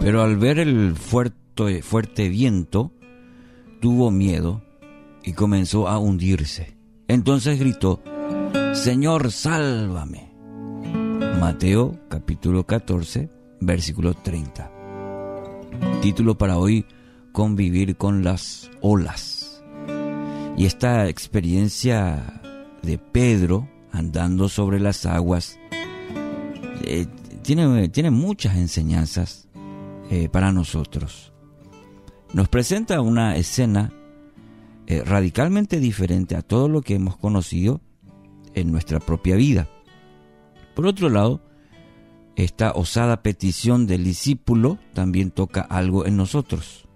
Pero al ver el fuerte, fuerte viento, tuvo miedo y comenzó a hundirse. Entonces gritó, Señor, sálvame. Mateo capítulo 14, versículo 30. Título para hoy, Convivir con las olas. Y esta experiencia de Pedro andando sobre las aguas eh, tiene, tiene muchas enseñanzas eh, para nosotros. Nos presenta una escena eh, radicalmente diferente a todo lo que hemos conocido en nuestra propia vida. Por otro lado, esta osada petición del discípulo también toca algo en nosotros.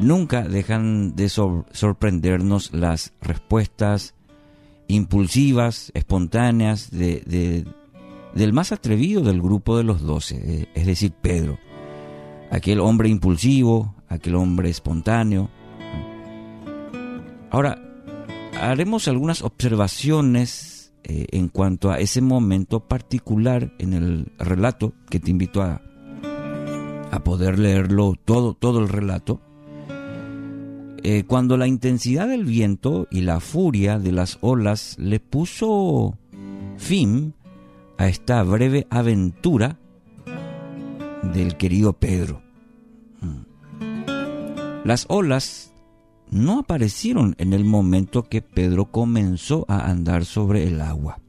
Nunca dejan de sorprendernos las respuestas impulsivas, espontáneas de, del más atrevido del grupo de los doce, eh, es decir, Pedro. Aquel hombre impulsivo, aquel hombre espontáneo. Ahora, haremos algunas observaciones eh, en cuanto a ese momento particular en el relato, que te invito a, a poder leerlo todo, todo el relato. Eh, cuando la intensidad del viento y la furia de las olas le puso fin a esta breve aventura del querido Pedro. Mm. Las olas no aparecieron en el momento que Pedro comenzó a andar sobre el agua.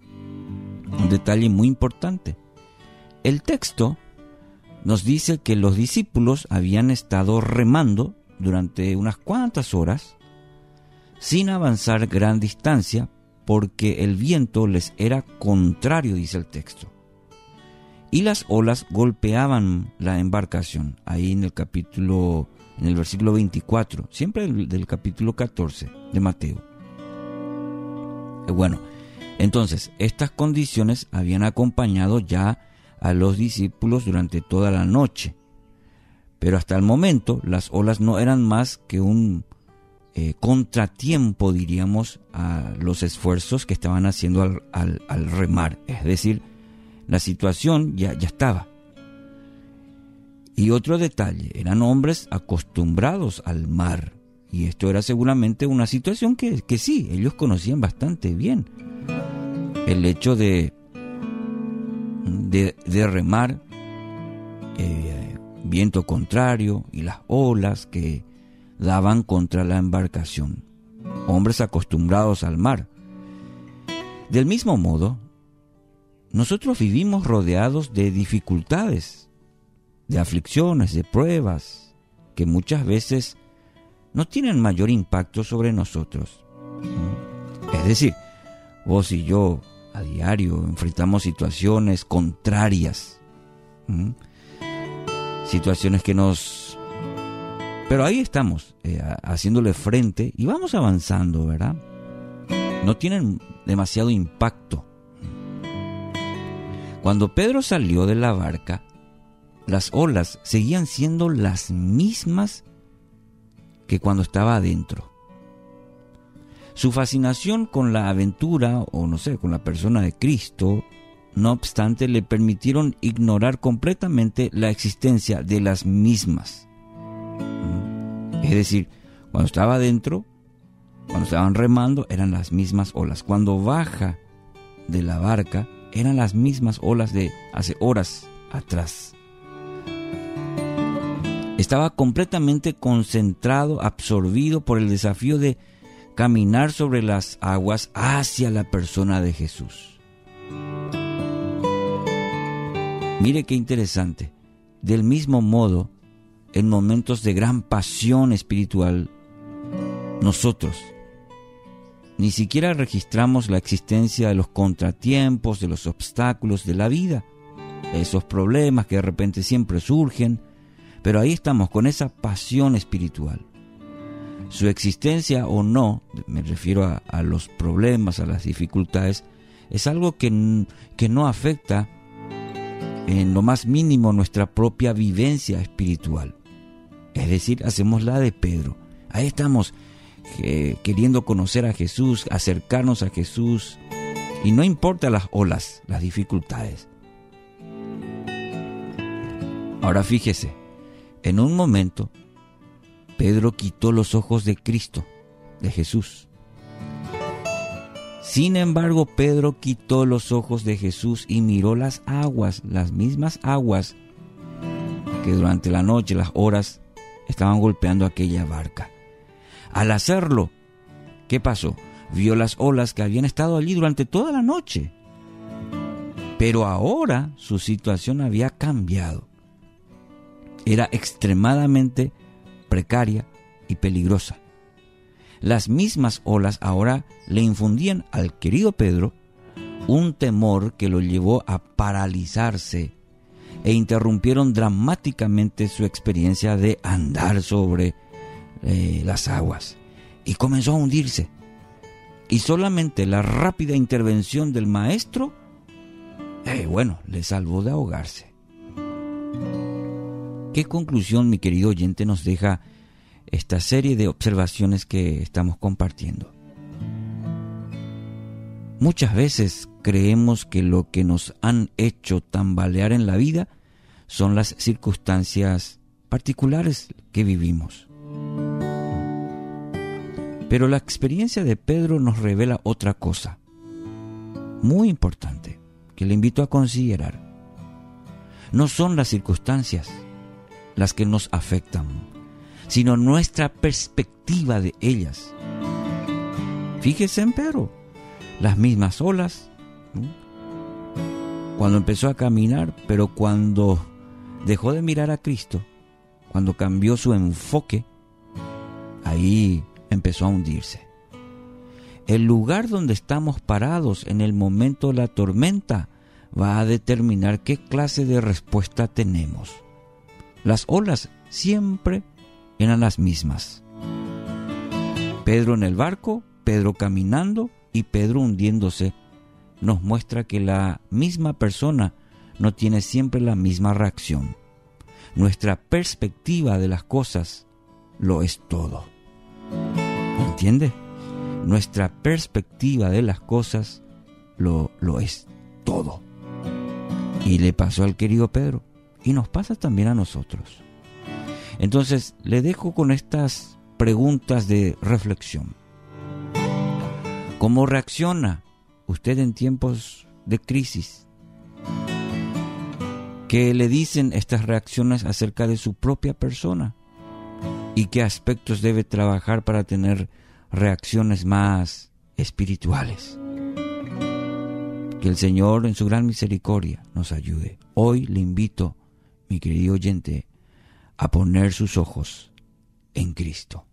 Un detalle muy importante. El texto nos dice que los discípulos habían estado remando durante unas cuantas horas sin avanzar gran distancia porque el viento les era contrario, dice el texto. Y las olas golpeaban la embarcación, ahí en el capítulo, en el versículo 24, siempre del, capítulo 14 de Mateo. Eh, bueno, entonces, estas condiciones habían acompañado ya a los discípulos durante toda la noche. Pero hasta el momento las olas no eran más que un eh, contratiempo, diríamos, a los esfuerzos que estaban haciendo al, remar. Es decir, la situación ya, ya estaba. Y otro detalle, eran hombres acostumbrados al mar. Y esto era seguramente una situación que, que sí, ellos conocían bastante bien. El hecho de, de, remar, eh, viento contrario y las olas que daban contra la embarcación, hombres acostumbrados al mar. Del mismo modo, nosotros vivimos rodeados de dificultades, de aflicciones, de pruebas, que muchas veces no tienen mayor impacto sobre nosotros. Es decir, vos y yo a diario enfrentamos situaciones contrarias, situaciones que nos pero ahí estamos, eh, haciéndole frente y vamos avanzando, ¿verdad? No tienen demasiado impacto. Cuando Pedro salió de la barca, las olas seguían siendo las mismas que cuando estaba adentro. Su fascinación con la aventura, o no sé, con la persona de Cristo, no obstante, le permitieron ignorar completamente la existencia de las mismas. Es decir, cuando estaba adentro, cuando estaban remando, eran las mismas olas. Cuando baja de la barca, eran las mismas olas de hace horas atrás. Estaba completamente concentrado, absorbido por el desafío de caminar sobre las aguas hacia la persona de Jesús. Mire qué interesante. Del mismo modo, en momentos de gran pasión espiritual, nosotros ni siquiera registramos la existencia de los contratiempos, de los obstáculos de la vida, esos problemas que de repente siempre surgen, pero ahí estamos con esa pasión espiritual. Su existencia o no, me refiero a, los problemas, a las dificultades, es algo que, que no afecta en lo más mínimo nuestra propia vivencia espiritual. Es decir, hacemos la de Pedro. Ahí estamos eh, queriendo conocer a Jesús, acercarnos a Jesús. Y no importa las olas, las dificultades. Ahora fíjese, en un momento, Pedro quitó los ojos de Cristo, de Jesús. Sin embargo, Pedro quitó los ojos de Jesús y miró las aguas, las mismas aguas que durante la noche, las horas, estaban golpeando aquella barca. Al hacerlo, ¿qué pasó? Vio las olas que habían estado allí durante toda la noche. Pero ahora su situación había cambiado. Era extremadamente precaria y peligrosa. Las mismas olas ahora le infundían al querido Pedro un temor que lo llevó a paralizarse e interrumpieron dramáticamente su experiencia de andar sobre eh, las aguas y comenzó a hundirse. Y solamente la rápida intervención del maestro, eh, bueno, le salvó de ahogarse. ¿Qué conclusión, mi querido oyente, nos deja esta serie de observaciones que estamos compartiendo? Muchas veces creemos que lo que nos han hecho tambalear en la vida son las circunstancias particulares que vivimos. Pero la experiencia de Pedro nos revela otra cosa, muy importante, que le invito a considerar. No son las circunstancias las que nos afectan, sino nuestra perspectiva de ellas. Fíjese en Pedro, las mismas olas, cuando empezó a caminar, pero cuando dejó de mirar a Cristo, cuando cambió su enfoque, ahí empezó a hundirse. El lugar donde estamos parados en el momento de la tormenta va a determinar qué clase de respuesta tenemos. Las olas siempre eran las mismas. Pedro en el barco, Pedro caminando y Pedro hundiéndose nos muestra que la misma persona no tiene siempre la misma reacción. Nuestra perspectiva de las cosas lo es todo. ¿Entiende? Nuestra perspectiva de las cosas lo, lo es todo. Y le pasó al querido Pedro. Y nos pasa también a nosotros. Entonces, le dejo con estas preguntas de reflexión. ¿Cómo reacciona usted en tiempos de crisis? ¿Qué le dicen estas reacciones acerca de su propia persona? ¿Y qué aspectos debe trabajar para tener reacciones más espirituales? Que el Señor en su gran misericordia nos ayude. Hoy le invito, mi querido oyente, a poner sus ojos en Cristo.